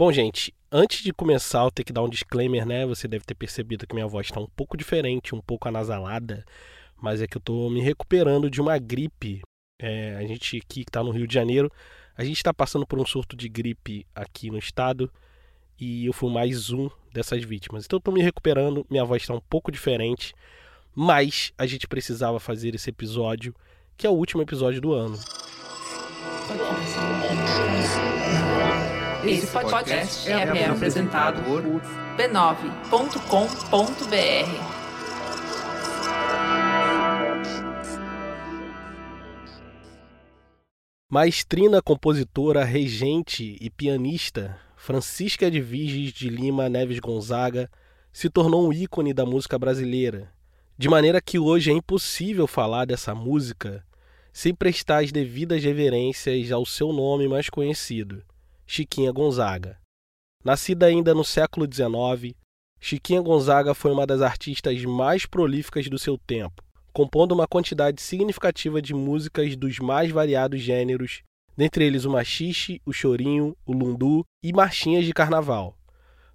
Bom, gente, antes de começar, eu tenho que dar um disclaimer, né? Você deve ter percebido que minha voz está um pouco diferente, um pouco anasalada, mas é que eu estou me recuperando de uma gripe. É, a gente aqui que está no Rio de Janeiro, a gente está passando por um surto de gripe aqui no estado e eu fui mais um dessas vítimas. Então eu estou me recuperando, minha voz está um pouco diferente, mas a gente precisava fazer esse episódio, que é o último episódio do ano. Esse podcast é, é apresentado por b9.com.br. Maestrina, compositora, regente e pianista, Francisca Edviges de Lima Neves Gonzaga se tornou um ícone da música brasileira, de maneira que hoje é impossível falar dessa música sem prestar as devidas reverências ao seu nome mais conhecido, Chiquinha Gonzaga. Nascida ainda no século XIX, Chiquinha Gonzaga foi uma das artistas mais prolíficas do seu tempo, compondo uma quantidade significativa de músicas dos mais variados gêneros, dentre eles o machixe, o chorinho, o lundu e marchinhas de carnaval.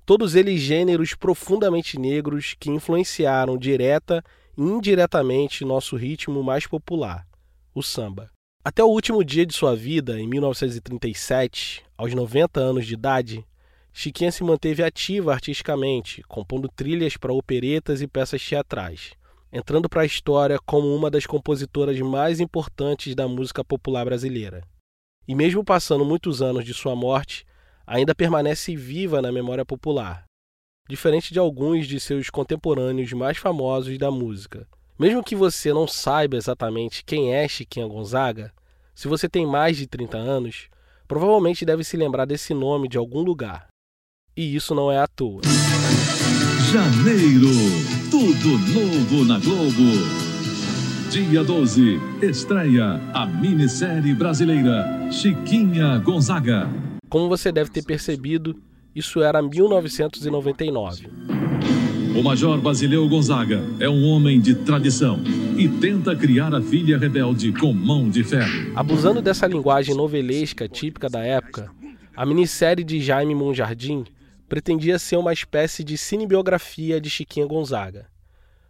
Todos eles gêneros profundamente negros que influenciaram direta e indiretamente nosso ritmo mais popular, o samba. Até o último dia de sua vida, em 1937, aos 90 anos de idade, Chiquinha se manteve ativa artisticamente, compondo trilhas para operetas e peças teatrais, entrando para a história como uma das compositoras mais importantes da música popular brasileira. E mesmo passando muitos anos de sua morte, ainda permanece viva na memória popular, diferente de alguns de seus contemporâneos mais famosos da música, mesmo que você não saiba exatamente quem é Chiquinha Gonzaga, se você tem mais de 30 anos, provavelmente deve se lembrar desse nome de algum lugar. E isso não é à toa. Janeiro, tudo novo na Globo. Dia 12, estreia a minissérie brasileira Chiquinha Gonzaga. Como você deve ter percebido, isso era 1999. O Major Basileu Gonzaga é um homem de tradição e tenta criar a filha rebelde com mão de ferro. Abusando dessa linguagem novelesca típica da época, a minissérie de Jaime Monjardim pretendia ser uma espécie de cinebiografia de Chiquinha Gonzaga.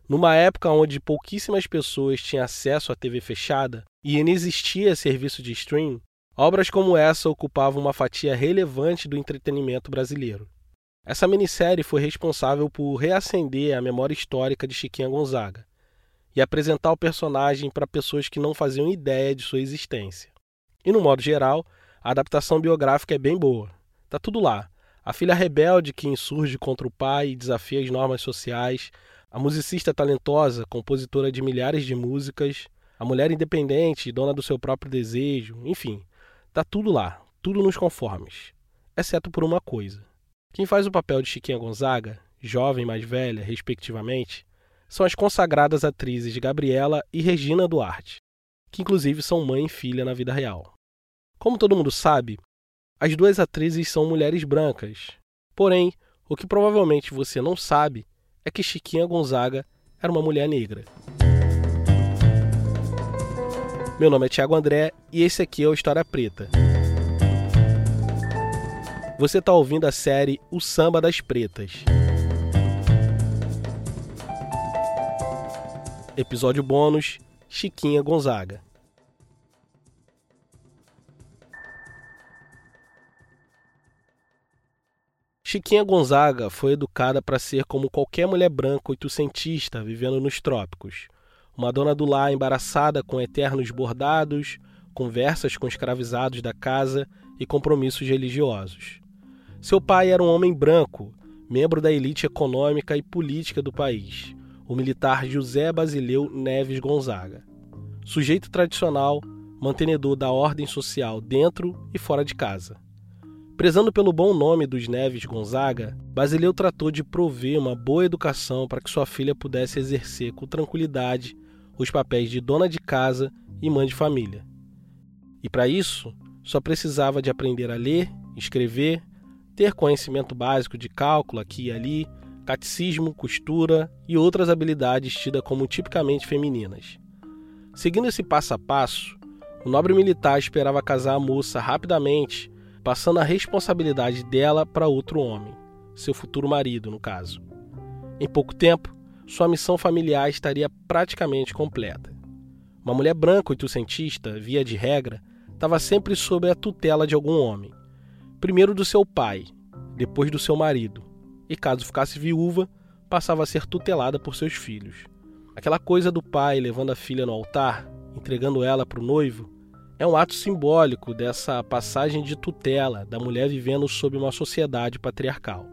Numa época onde pouquíssimas pessoas tinham acesso à TV fechada e inexistia serviço de stream, obras como essa ocupavam uma fatia relevante do entretenimento brasileiro. Essa minissérie foi responsável por reacender a memória histórica de Chiquinha Gonzaga e apresentar o personagem para pessoas que não faziam ideia de sua existência. E no modo geral, a adaptação biográfica é bem boa. Tá tudo lá. A filha rebelde que insurge contra o pai e desafia as normas sociais, a musicista talentosa, compositora de milhares de músicas, a mulher independente, dona do seu próprio desejo, enfim, tá tudo lá, tudo nos conformes, exceto por uma coisa. Quem faz o papel de Chiquinha Gonzaga, jovem e mais velha, respectivamente, são as consagradas atrizes Gabriela e Regina Duarte, que inclusive são mãe e filha na vida real. Como todo mundo sabe, as duas atrizes são mulheres brancas. Porém, o que provavelmente você não sabe é que Chiquinha Gonzaga era uma mulher negra. Meu nome é Tiago André e esse aqui é o História Preta. Você está ouvindo a série O Samba das Pretas. Episódio bônus: Chiquinha Gonzaga. Chiquinha Gonzaga foi educada para ser como qualquer mulher branca oitocentista vivendo nos trópicos. Uma dona do lar embaraçada com eternos bordados, conversas com escravizados da casa e compromissos religiosos. Seu pai era um homem branco, membro da elite econômica e política do país, o militar José Basileu Neves Gonzaga. Sujeito tradicional, mantenedor da ordem social dentro e fora de casa. Prezando pelo bom nome dos Neves Gonzaga, Basileu tratou de prover uma boa educação para que sua filha pudesse exercer com tranquilidade os papéis de dona de casa e mãe de família. E para isso, só precisava de aprender a ler, escrever ter conhecimento básico de cálculo aqui e ali, catecismo, costura e outras habilidades tidas como tipicamente femininas. Seguindo esse passo a passo, o nobre militar esperava casar a moça rapidamente passando a responsabilidade dela para outro homem, seu futuro marido, no caso. Em pouco tempo, sua missão familiar estaria praticamente completa. Uma mulher branca oitocentista, via de regra, estava sempre sob a tutela de algum homem. Primeiro do seu pai, depois do seu marido, e caso ficasse viúva, passava a ser tutelada por seus filhos. Aquela coisa do pai levando a filha no altar, entregando ela para o noivo, é um ato simbólico dessa passagem de tutela da mulher vivendo sob uma sociedade patriarcal,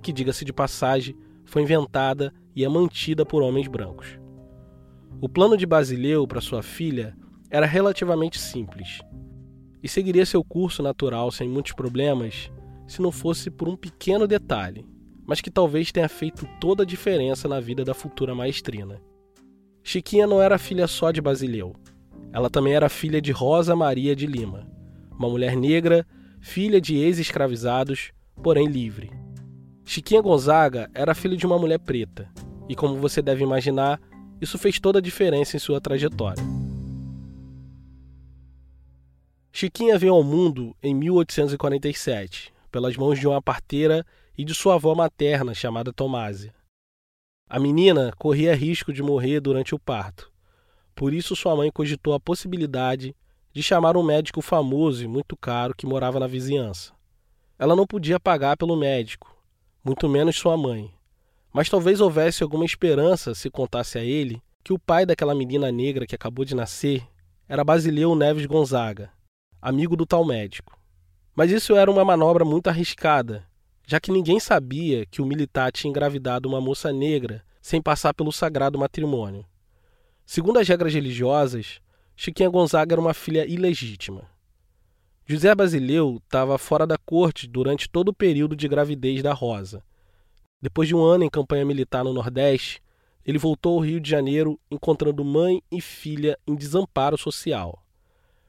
que, diga-se de passagem, foi inventada e é mantida por homens brancos. O plano de Basileu para sua filha era relativamente simples e seguiria seu curso natural sem muitos problemas se não fosse por um pequeno detalhe, mas que talvez tenha feito toda a diferença na vida da futura maestrina. Chiquinha não era filha só de Basileu, ela também era filha de Rosa Maria de Lima, uma mulher negra, filha de ex-escravizados, porém livre. Chiquinha Gonzaga era filha de uma mulher preta, e como você deve imaginar, isso fez toda a diferença em sua trajetória. Chiquinha veio ao mundo em 1847, pelas mãos de uma parteira e de sua avó materna chamada Tomásia. A menina corria risco de morrer durante o parto, por isso, sua mãe cogitou a possibilidade de chamar um médico famoso e muito caro que morava na vizinhança. Ela não podia pagar pelo médico, muito menos sua mãe. Mas talvez houvesse alguma esperança se contasse a ele que o pai daquela menina negra que acabou de nascer era Basileu Neves Gonzaga, amigo do tal médico. Mas isso era uma manobra muito arriscada, já que ninguém sabia que o militar tinha engravidado uma moça negra sem passar pelo sagrado matrimônio. Segundo as regras religiosas, Chiquinha Gonzaga era uma filha ilegítima. José Basileu estava fora da corte durante todo o período de gravidez da Rosa. Depois de um ano em campanha militar no Nordeste, ele voltou ao Rio de Janeiro encontrando mãe e filha em desamparo social.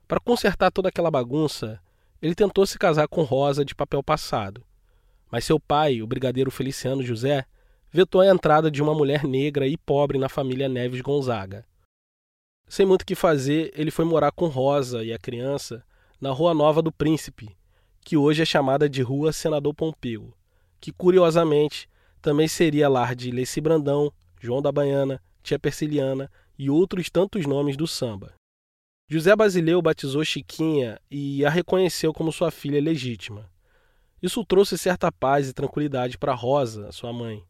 Para consertar toda aquela bagunça, ele tentou se casar com Rosa de papel passado. Mas seu pai, o brigadeiro Feliciano José, vetou a entrada de uma mulher negra e pobre na família Neves Gonzaga. Sem muito o que fazer, ele foi morar com Rosa e a criança na Rua Nova do Príncipe, que hoje é chamada de Rua Senador Pompeu, que curiosamente também seria lar de Leci Brandão, João da Baiana, Tia Persiliana e outros tantos nomes do samba. José Basileu batizou Chiquinha e a reconheceu como sua filha legítima. Isso trouxe certa paz e tranquilidade para Rosa, sua mãe,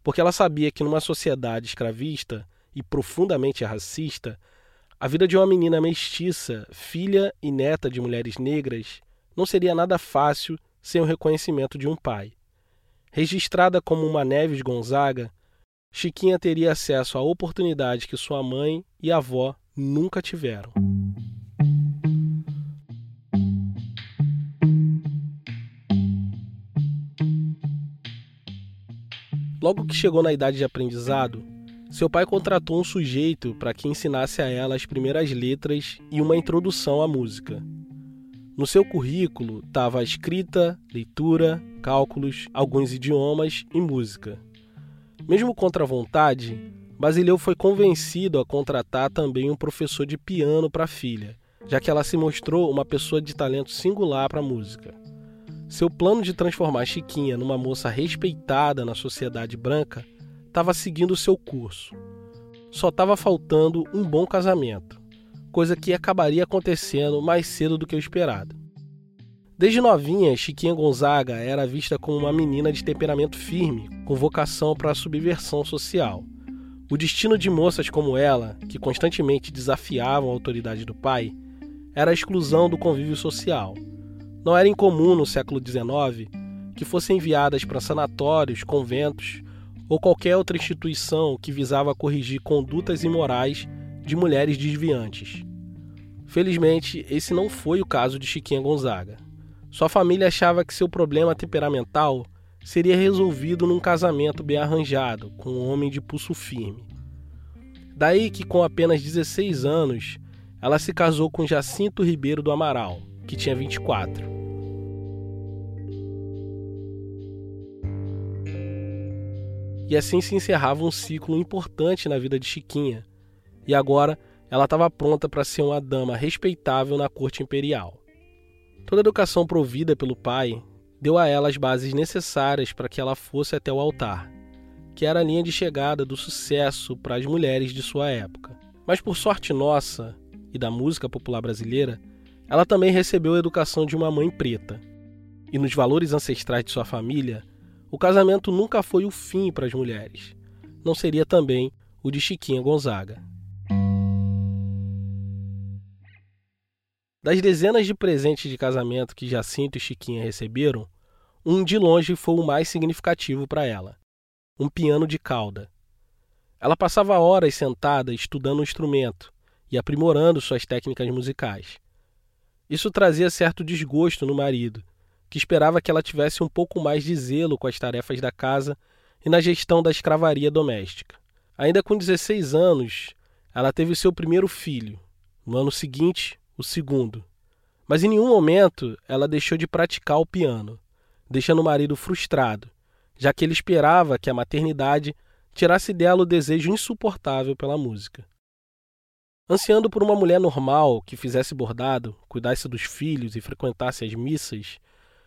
porque ela sabia que numa sociedade escravista e profundamente racista, a vida de uma menina mestiça, filha e neta de mulheres negras, não seria nada fácil sem o reconhecimento de um pai. Registrada como uma Neves Gonzaga, Chiquinha teria acesso à oportunidade que sua mãe e avó nunca tiveram. Logo que chegou na idade de aprendizado, seu pai contratou um sujeito para que ensinasse a ela as primeiras letras e uma introdução à música. No seu currículo estava escrita, leitura, cálculos, alguns idiomas e música. Mesmo contra a vontade, Basileu foi convencido a contratar também um professor de piano para a filha, já que ela se mostrou uma pessoa de talento singular para a música. Seu plano de transformar Chiquinha numa moça respeitada na sociedade branca estava seguindo seu curso. Só estava faltando um bom casamento, coisa que acabaria acontecendo mais cedo do que o esperado. Desde novinha, Chiquinha Gonzaga era vista como uma menina de temperamento firme, com vocação para a subversão social. O destino de moças como ela, que constantemente desafiavam a autoridade do pai, era a exclusão do convívio social não era incomum no século XIX que fossem enviadas para sanatórios, conventos ou qualquer outra instituição que visava corrigir condutas imorais de mulheres desviantes. Felizmente, esse não foi o caso de Chiquinha Gonzaga. Sua família achava que seu problema temperamental seria resolvido num casamento bem arranjado, com um homem de pulso firme. Daí que, com apenas 16 anos, ela se casou com Jacinto Ribeiro do Amaral, que tinha 24. E assim se encerrava um ciclo importante na vida de Chiquinha. E agora ela estava pronta para ser uma dama respeitável na corte imperial. Toda a educação provida pelo pai deu a ela as bases necessárias para que ela fosse até o altar, que era a linha de chegada do sucesso para as mulheres de sua época. Mas por sorte nossa e da música popular brasileira, ela também recebeu a educação de uma mãe preta. E nos valores ancestrais de sua família, o casamento nunca foi o fim para as mulheres. Não seria também o de Chiquinha Gonzaga. Das dezenas de presentes de casamento que Jacinto e Chiquinha receberam, um de longe foi o mais significativo para ela: um piano de cauda. Ela passava horas sentada estudando o instrumento e aprimorando suas técnicas musicais. Isso trazia certo desgosto no marido, que esperava que ela tivesse um pouco mais de zelo com as tarefas da casa e na gestão da escravaria doméstica. Ainda com 16 anos, ela teve seu primeiro filho. No ano seguinte, o segundo. Mas em nenhum momento ela deixou de praticar o piano, deixando o marido frustrado, já que ele esperava que a maternidade tirasse dela o desejo insuportável pela música. Ansiando por uma mulher normal que fizesse bordado, cuidasse dos filhos e frequentasse as missas,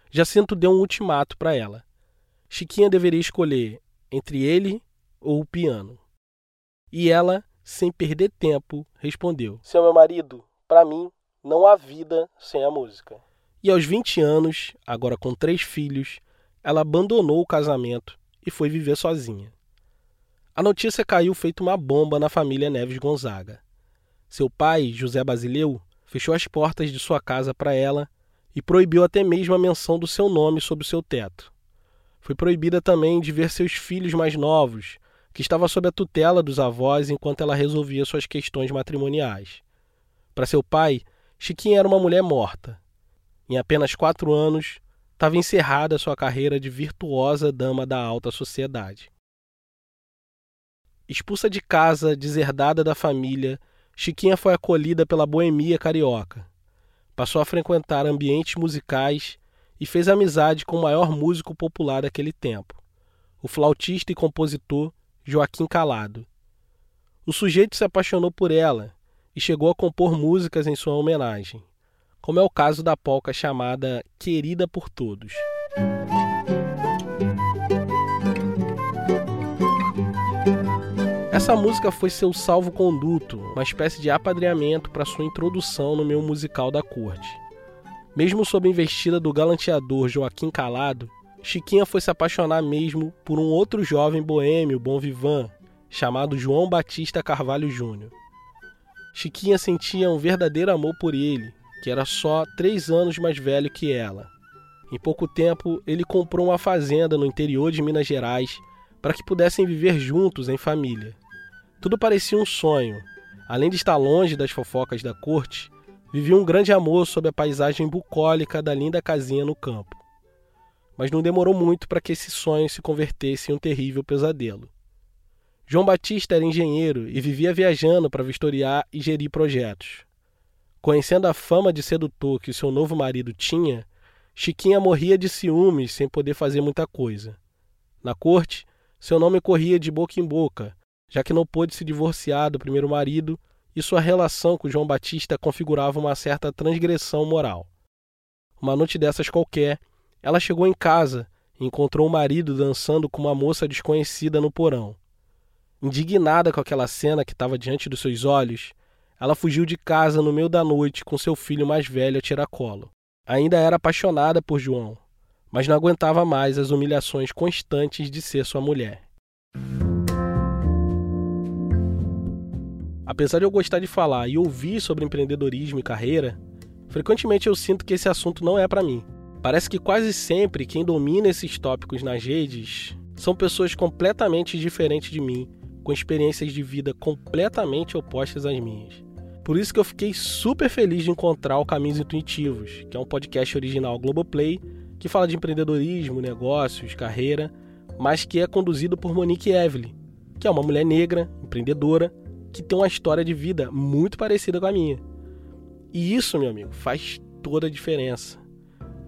Jacinto deu um ultimato para ela. Chiquinha deveria escolher entre ele ou o piano. E ela, sem perder tempo, respondeu: Seu meu marido, para mim, não há vida sem a música. E aos 20 anos, agora com três filhos, ela abandonou o casamento e foi viver sozinha. A notícia caiu feito uma bomba na família Neves Gonzaga. Seu pai, José Basileu, fechou as portas de sua casa para ela e proibiu até mesmo a menção do seu nome sob o seu teto. Foi proibida também de ver seus filhos mais novos, que estava sob a tutela dos avós enquanto ela resolvia suas questões matrimoniais. Para seu pai, Chiquinha era uma mulher morta. Em apenas quatro anos, estava encerrada sua carreira de virtuosa dama da alta sociedade. Expulsa de casa, deserdada da família, Chiquinha foi acolhida pela boemia carioca. Passou a frequentar ambientes musicais e fez amizade com o maior músico popular daquele tempo, o flautista e compositor Joaquim Calado. O sujeito se apaixonou por ela e chegou a compor músicas em sua homenagem, como é o caso da polca chamada Querida por Todos. Essa música foi seu salvo-conduto, uma espécie de apadreamento para sua introdução no meu musical da corte. Mesmo sob a investida do galanteador Joaquim Calado, Chiquinha foi se apaixonar mesmo por um outro jovem boêmio bom vivant, chamado João Batista Carvalho Júnior. Chiquinha sentia um verdadeiro amor por ele, que era só três anos mais velho que ela. Em pouco tempo, ele comprou uma fazenda no interior de Minas Gerais para que pudessem viver juntos em família. Tudo parecia um sonho. Além de estar longe das fofocas da corte, vivia um grande amor sob a paisagem bucólica da linda casinha no campo. Mas não demorou muito para que esse sonho se convertesse em um terrível pesadelo. João Batista era engenheiro e vivia viajando para vistoriar e gerir projetos. Conhecendo a fama de sedutor que seu novo marido tinha, Chiquinha morria de ciúmes sem poder fazer muita coisa. Na corte, seu nome corria de boca em boca, já que não pôde se divorciar do primeiro marido e sua relação com João Batista configurava uma certa transgressão moral. Uma noite dessas qualquer, ela chegou em casa e encontrou o marido dançando com uma moça desconhecida no porão. Indignada com aquela cena que estava diante dos seus olhos, ela fugiu de casa no meio da noite com seu filho mais velho a tiracolo. Ainda era apaixonada por João, mas não aguentava mais as humilhações constantes de ser sua mulher. Apesar de eu gostar de falar e ouvir sobre empreendedorismo e carreira, frequentemente eu sinto que esse assunto não é para mim. Parece que quase sempre quem domina esses tópicos nas redes são pessoas completamente diferentes de mim com experiências de vida completamente opostas às minhas. Por isso que eu fiquei super feliz de encontrar o Caminhos Intuitivos, que é um podcast original Globoplay que fala de empreendedorismo, negócios, carreira, mas que é conduzido por Monique Evelyn, que é uma mulher negra, empreendedora, que tem uma história de vida muito parecida com a minha. E isso, meu amigo, faz toda a diferença.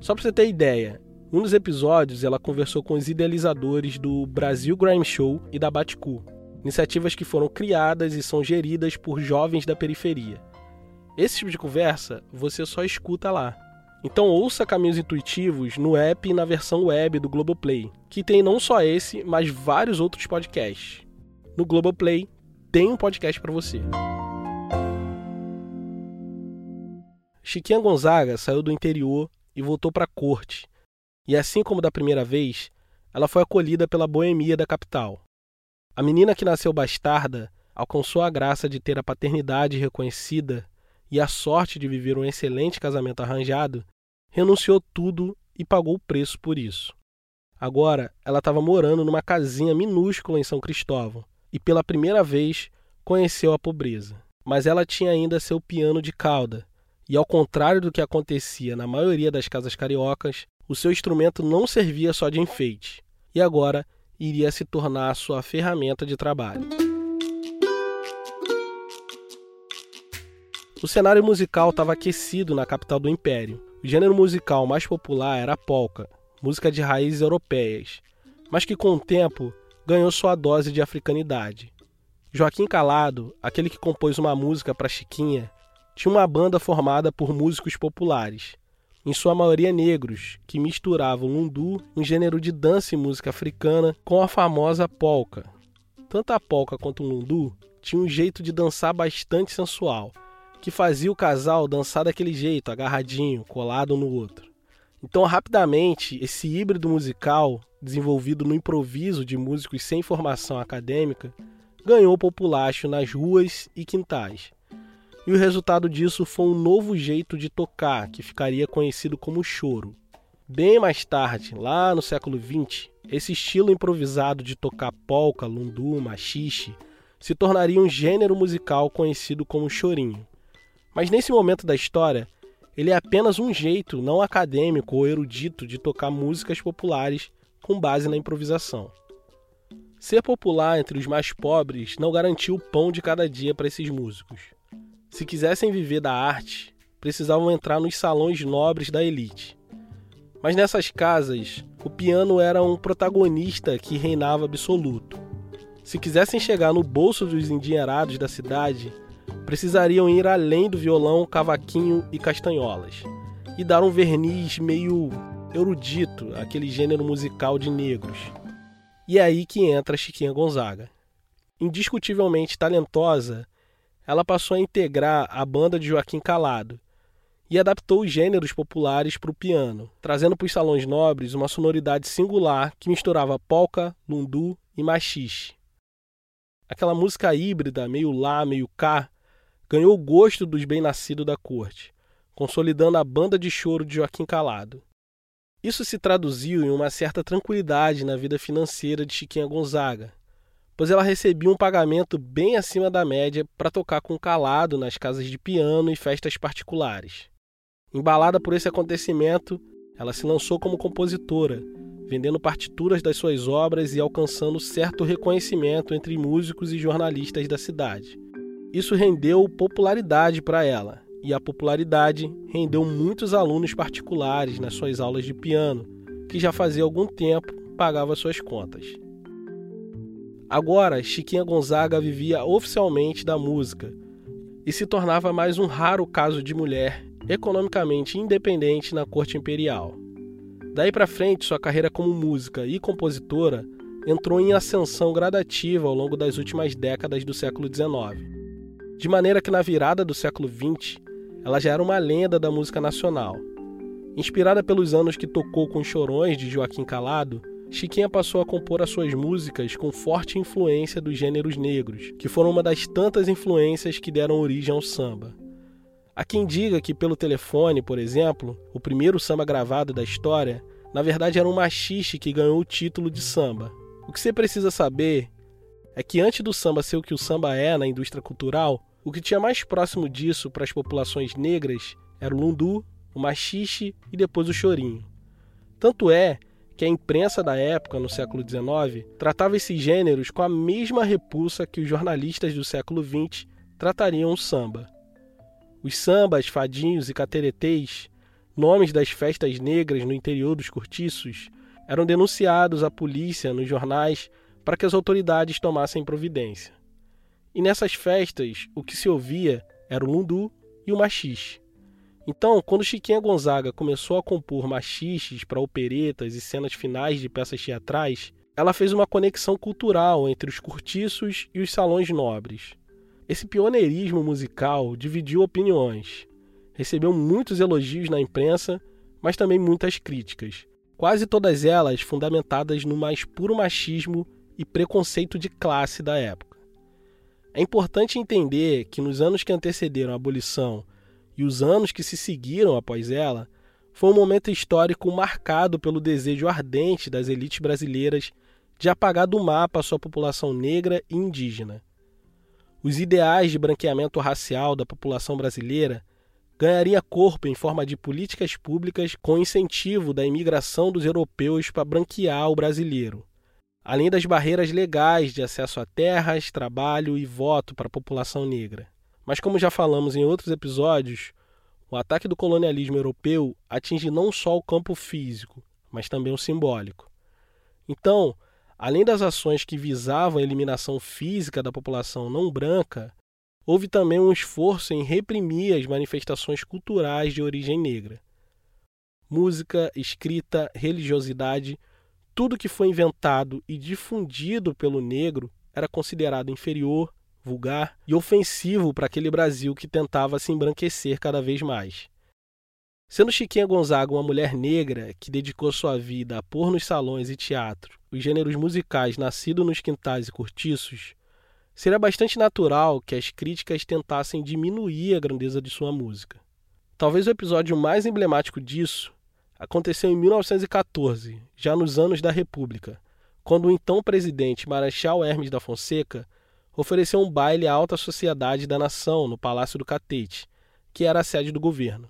Só para você ter ideia, um dos episódios ela conversou com os idealizadores do Brasil Grime Show e da Batcool iniciativas que foram criadas e são geridas por jovens da periferia. Esse tipo de conversa você só escuta lá. Então ouça Caminhos Intuitivos no app e na versão web do Globoplay, que tem não só esse, mas vários outros podcasts. No Globoplay tem um podcast para você. Chiquinha Gonzaga saiu do interior e voltou para a corte. E assim como da primeira vez, ela foi acolhida pela boemia da capital. A menina que nasceu bastarda alcançou a graça de ter a paternidade reconhecida e a sorte de viver um excelente casamento arranjado, renunciou tudo e pagou o preço por isso. Agora ela estava morando numa casinha minúscula em São Cristóvão e pela primeira vez conheceu a pobreza. Mas ela tinha ainda seu piano de cauda, e ao contrário do que acontecia na maioria das casas cariocas, o seu instrumento não servia só de enfeite, e agora iria se tornar sua ferramenta de trabalho. O cenário musical estava aquecido na capital do Império. O gênero musical mais popular era a polka, música de raízes europeias, mas que com o tempo ganhou sua dose de africanidade. Joaquim Calado, aquele que compôs uma música para Chiquinha, tinha uma banda formada por músicos populares, em sua maioria negros, que misturavam lundu, um gênero de dança e música africana, com a famosa polka. Tanto a polka quanto o lundu tinham um jeito de dançar bastante sensual, que fazia o casal dançar daquele jeito, agarradinho, colado um no outro. Então, rapidamente, esse híbrido musical, desenvolvido no improviso de músicos sem formação acadêmica, ganhou populacho nas ruas e quintais. E o resultado disso foi um novo jeito de tocar, que ficaria conhecido como choro. Bem mais tarde, lá no século XX, esse estilo improvisado de tocar polca, lundu, machixe se tornaria um gênero musical conhecido como chorinho. Mas nesse momento da história, ele é apenas um jeito não acadêmico ou erudito de tocar músicas populares com base na improvisação. Ser popular entre os mais pobres não garantiu o pão de cada dia para esses músicos. Se quisessem viver da arte, precisavam entrar nos salões nobres da elite. Mas nessas casas, o piano era um protagonista que reinava absoluto. Se quisessem chegar no bolso dos endinheirados da cidade, precisariam ir além do violão, cavaquinho e castanholas e dar um verniz meio erudito àquele gênero musical de negros. E é aí que entra Chiquinha Gonzaga. Indiscutivelmente talentosa, ela passou a integrar a banda de Joaquim Calado e adaptou os gêneros populares para o piano, trazendo para os salões nobres uma sonoridade singular que misturava polka, lundu e machixe. Aquela música híbrida, meio lá, meio cá, ganhou o gosto dos bem-nascidos da corte, consolidando a banda de choro de Joaquim Calado. Isso se traduziu em uma certa tranquilidade na vida financeira de Chiquinha Gonzaga, pois ela recebia um pagamento bem acima da média para tocar com calado nas casas de piano e festas particulares. Embalada por esse acontecimento, ela se lançou como compositora, vendendo partituras das suas obras e alcançando certo reconhecimento entre músicos e jornalistas da cidade. Isso rendeu popularidade para ela, e a popularidade rendeu muitos alunos particulares nas suas aulas de piano, que já fazia algum tempo pagava suas contas. Agora, Chiquinha Gonzaga vivia oficialmente da música e se tornava mais um raro caso de mulher economicamente independente na corte imperial. Daí para frente, sua carreira como música e compositora entrou em ascensão gradativa ao longo das últimas décadas do século XIX de maneira que na virada do século XX ela já era uma lenda da música nacional. Inspirada pelos anos que tocou com chorões de Joaquim Calado, Chiquinha passou a compor as suas músicas com forte influência dos gêneros negros, que foram uma das tantas influências que deram origem ao samba. Há quem diga que pelo telefone, por exemplo, o primeiro samba gravado da história, na verdade era um machixe que ganhou o título de samba. O que você precisa saber é que antes do samba ser o que o samba é na indústria cultural, o que tinha mais próximo disso para as populações negras era o lundu, o machixe e depois o chorinho. Tanto é que a imprensa da época, no século XIX, tratava esses gêneros com a mesma repulsa que os jornalistas do século XX tratariam o samba. Os sambas, fadinhos e cateretês, nomes das festas negras no interior dos cortiços, eram denunciados à polícia nos jornais para que as autoridades tomassem providência. E nessas festas, o que se ouvia era o lundu e o machixe. Então, quando Chiquinha Gonzaga começou a compor machiches para operetas e cenas finais de peças teatrais, ela fez uma conexão cultural entre os cortiços e os salões nobres. Esse pioneirismo musical dividiu opiniões. Recebeu muitos elogios na imprensa, mas também muitas críticas, quase todas elas fundamentadas no mais puro machismo e preconceito de classe da época. É importante entender que nos anos que antecederam a abolição e os anos que se seguiram após ela, foi um momento histórico marcado pelo desejo ardente das elites brasileiras de apagar do mapa a sua população negra e indígena. Os ideais de branqueamento racial da população brasileira ganharia corpo em forma de políticas públicas com incentivo da imigração dos europeus para branquear o brasileiro, além das barreiras legais de acesso a terras, trabalho e voto para a população negra. Mas, como já falamos em outros episódios, o ataque do colonialismo europeu atinge não só o campo físico, mas também o simbólico. Então, além das ações que visavam a eliminação física da população não branca, houve também um esforço em reprimir as manifestações culturais de origem negra. Música, escrita, religiosidade, tudo que foi inventado e difundido pelo negro era considerado inferior vulgar e ofensivo para aquele Brasil que tentava se embranquecer cada vez mais. Sendo Chiquinha Gonzaga uma mulher negra que dedicou sua vida a pôr nos salões e teatro os gêneros musicais nascidos nos quintais e cortiços, seria bastante natural que as críticas tentassem diminuir a grandeza de sua música. Talvez o episódio mais emblemático disso aconteceu em 1914, já nos anos da República, quando o então presidente Marechal Hermes da Fonseca ofereceu um baile à alta sociedade da nação no Palácio do Catete, que era a sede do governo.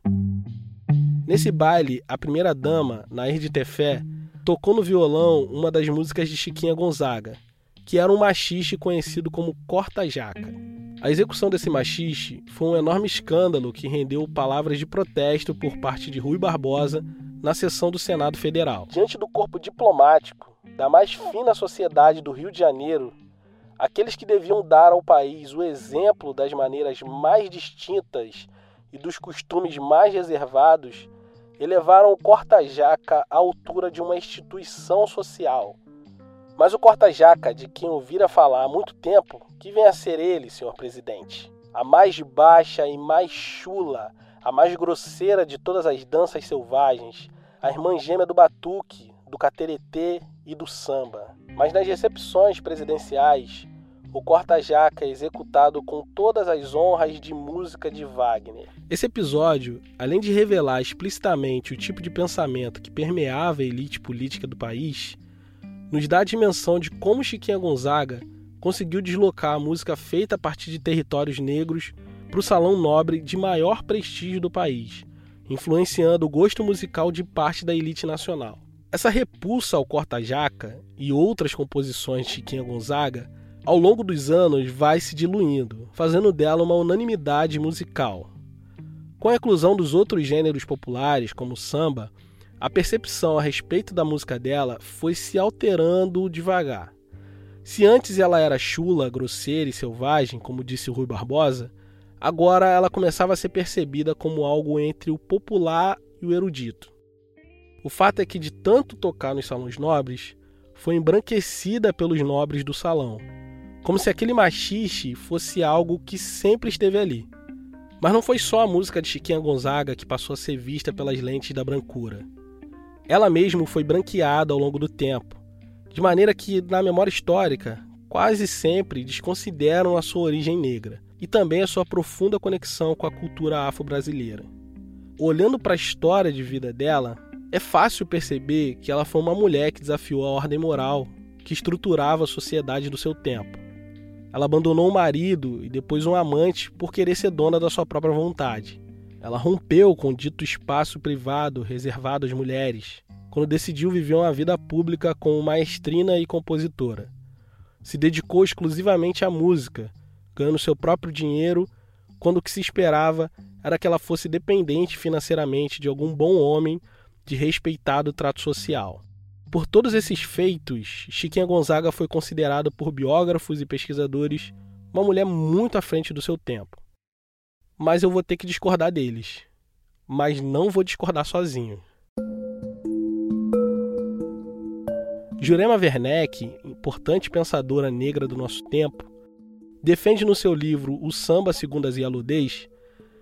Nesse baile, a primeira-dama, Nair de Tefé, tocou no violão uma das músicas de Chiquinha Gonzaga, que era um machixe conhecido como corta-jaca. A execução desse machixe foi um enorme escândalo que rendeu palavras de protesto por parte de Rui Barbosa na sessão do Senado Federal. Diante do corpo diplomático da mais fina sociedade do Rio de Janeiro, aqueles que deviam dar ao país o exemplo das maneiras mais distintas e dos costumes mais reservados, elevaram o corta-jaca à altura de uma instituição social. Mas o corta-jaca, de quem ouvira falar há muito tempo, que vem a ser ele, senhor presidente? A mais baixa e mais chula, a mais grosseira de todas as danças selvagens, a irmã gêmea do batuque, do cateretê e do samba. Mas nas recepções presidenciais, o corta-jaca é executado com todas as honras de música de Wagner. Esse episódio, além de revelar explicitamente o tipo de pensamento que permeava a elite política do país, nos dá a dimensão de como Chiquinha Gonzaga conseguiu deslocar a música feita a partir de territórios negros para o salão nobre de maior prestígio do país, influenciando o gosto musical de parte da elite nacional. Essa repulsa ao corta-jaca e outras composições de Chiquinha Gonzaga, ao longo dos anos, vai se diluindo, fazendo dela uma unanimidade musical. Com a inclusão dos outros gêneros populares, como o samba, a percepção a respeito da música dela foi se alterando devagar. Se antes ela era chula, grosseira e selvagem, como disse Rui Barbosa, agora ela começava a ser percebida como algo entre o popular e o erudito. O fato é que, de tanto tocar nos salões nobres, foi embranquecida pelos nobres do salão, como se aquele machixe fosse algo que sempre esteve ali. Mas não foi só a música de Chiquinha Gonzaga que passou a ser vista pelas lentes da brancura. Ela mesma foi branqueada ao longo do tempo, de maneira que, na memória histórica, quase sempre desconsideram a sua origem negra e também a sua profunda conexão com a cultura afro-brasileira. Olhando para a história de vida dela, é fácil perceber que ela foi uma mulher que desafiou a ordem moral que estruturava a sociedade do seu tempo. Ela abandonou o marido e depois um amante por querer ser dona da sua própria vontade. Ela rompeu com o dito espaço privado reservado às mulheres, quando decidiu viver uma vida pública como maestrina e compositora. Se dedicou exclusivamente à música, ganhando seu próprio dinheiro, quando o que se esperava era que ela fosse dependente financeiramente de algum bom homem de respeitado trato social. Por todos esses feitos, Chiquinha Gonzaga foi considerada por biógrafos e pesquisadores uma mulher muito à frente do seu tempo. Mas eu vou ter que discordar deles. mas não vou discordar sozinho. Jurema Werneck, importante pensadora negra do nosso tempo, defende no seu livro O Samba Segundas e Aludez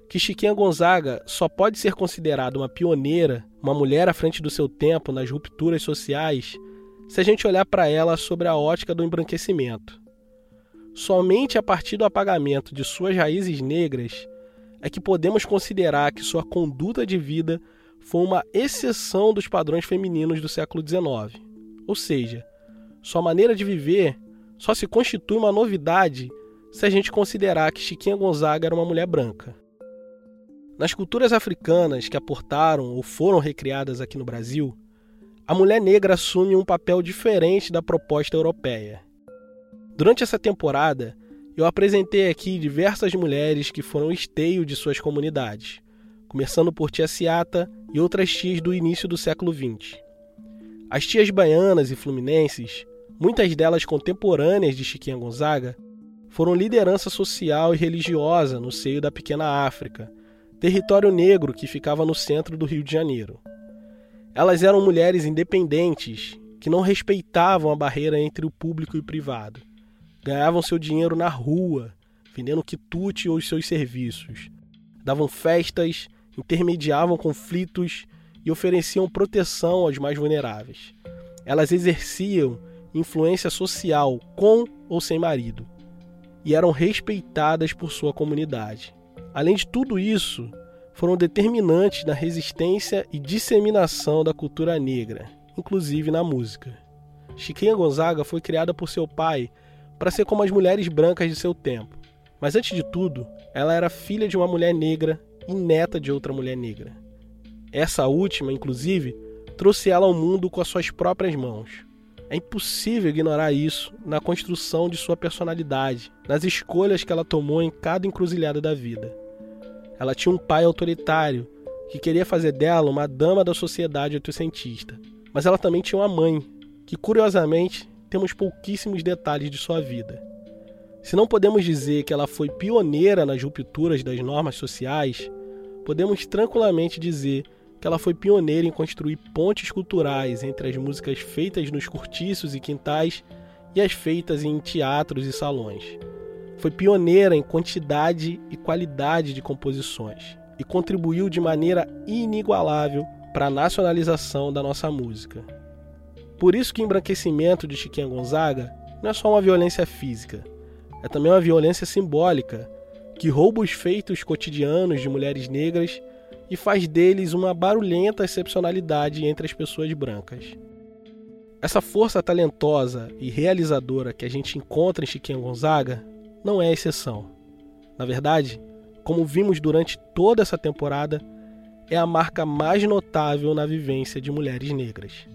que Chiquinha Gonzaga só pode ser considerada uma pioneira, uma mulher à frente do seu tempo nas rupturas sociais, se a gente olhar para ela sobre a ótica do embranquecimento. Somente a partir do apagamento de suas raízes negras é que podemos considerar que sua conduta de vida foi uma exceção dos padrões femininos do século XIX. Ou seja, sua maneira de viver só se constitui uma novidade se a gente considerar que Chiquinha Gonzaga era uma mulher branca. Nas culturas africanas que aportaram ou foram recriadas aqui no Brasil, a mulher negra assume um papel diferente da proposta europeia. Durante essa temporada, eu apresentei aqui diversas mulheres que foram esteio de suas comunidades, começando por Tia Ciata e outras tias do início do século XX. As tias baianas e fluminenses, muitas delas contemporâneas de Chiquinha Gonzaga, foram liderança social e religiosa no seio da pequena África, território negro que ficava no centro do Rio de Janeiro. Elas eram mulheres independentes que não respeitavam a barreira entre o público e o privado. Ganhavam seu dinheiro na rua, vendendo quitute ou seus serviços. Davam festas, intermediavam conflitos e ofereciam proteção aos mais vulneráveis. Elas exerciam influência social com ou sem marido e eram respeitadas por sua comunidade. Além de tudo isso, foram determinantes na resistência e disseminação da cultura negra, inclusive na música. Chiquinha Gonzaga foi criada por seu pai para ser como as mulheres brancas de seu tempo. Mas antes de tudo, ela era filha de uma mulher negra e neta de outra mulher negra. Essa última, inclusive, trouxe ela ao mundo com as suas próprias mãos. É impossível ignorar isso na construção de sua personalidade, nas escolhas que ela tomou em cada encruzilhada da vida. Ela tinha um pai autoritário que queria fazer dela uma dama da sociedade oitocentista. Mas ela também tinha uma mãe, que curiosamente temos pouquíssimos detalhes de sua vida. Se não podemos dizer que ela foi pioneira nas rupturas das normas sociais, podemos tranquilamente dizer que ela foi pioneira em construir pontes culturais entre as músicas feitas nos cortiços e quintais e as feitas em teatros e salões. Foi pioneira em quantidade e qualidade de composições e contribuiu de maneira inigualável para a nacionalização da nossa música. Por isso que o embranquecimento de Chiquinha Gonzaga não é só uma violência física, é também uma violência simbólica que rouba os feitos cotidianos de mulheres negras e faz deles uma barulhenta excepcionalidade entre as pessoas brancas. Essa força talentosa e realizadora que a gente encontra em Chiquinha Gonzaga não é exceção. Na verdade, como vimos durante toda essa temporada, é a marca mais notável na vivência de mulheres negras.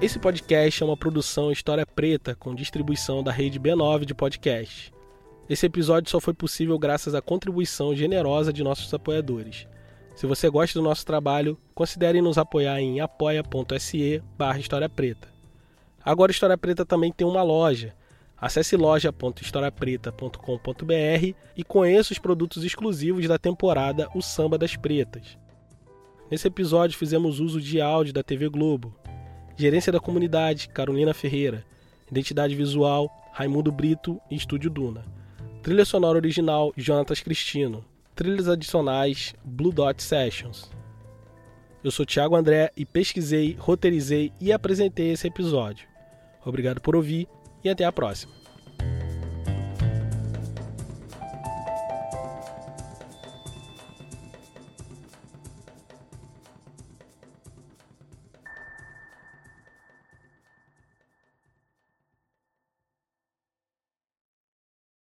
Esse podcast é uma produção História Preta com distribuição da rede B9 de podcast. Esse episódio só foi possível graças à contribuição generosa de nossos apoiadores. Se você gosta do nosso trabalho, considere nos apoiar em apoia.se barra História Preta. Agora História Preta também tem uma loja. Acesse loja.historiapreta.com.br e conheça os produtos exclusivos da temporada O Samba das Pretas. Nesse episódio fizemos uso de áudio da TV Globo. Gerência da Comunidade, Carolina Ferreira. Identidade Visual, Raimundo Brito e Estúdio Duna. Trilha sonora original Jonatas Cristino. Trilhas adicionais Blue Dot Sessions. Eu sou Thiago André e pesquisei, roteirizei e apresentei esse episódio. Obrigado por ouvir e até a próxima.